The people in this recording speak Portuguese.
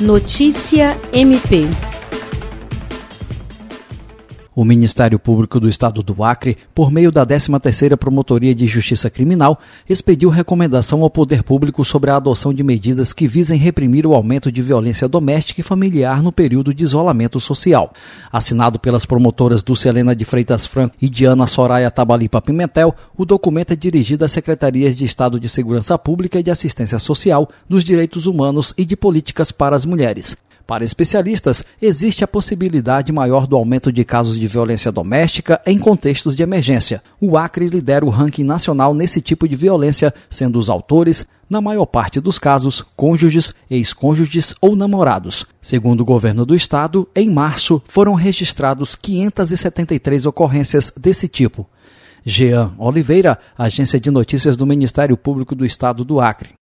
Notícia MP o Ministério Público do Estado do Acre, por meio da 13ª Promotoria de Justiça Criminal, expediu recomendação ao poder público sobre a adoção de medidas que visem reprimir o aumento de violência doméstica e familiar no período de isolamento social. Assinado pelas promotoras Dulcelena de Freitas Franco e Diana Soraya Tabalipa Pimentel, o documento é dirigido às Secretarias de Estado de Segurança Pública e de Assistência Social, dos Direitos Humanos e de Políticas para as Mulheres. Para especialistas, existe a possibilidade maior do aumento de casos de violência doméstica em contextos de emergência. O Acre lidera o ranking nacional nesse tipo de violência, sendo os autores, na maior parte dos casos, cônjuges, ex-cônjuges ou namorados. Segundo o governo do estado, em março foram registrados 573 ocorrências desse tipo. Jean Oliveira, agência de notícias do Ministério Público do Estado do Acre.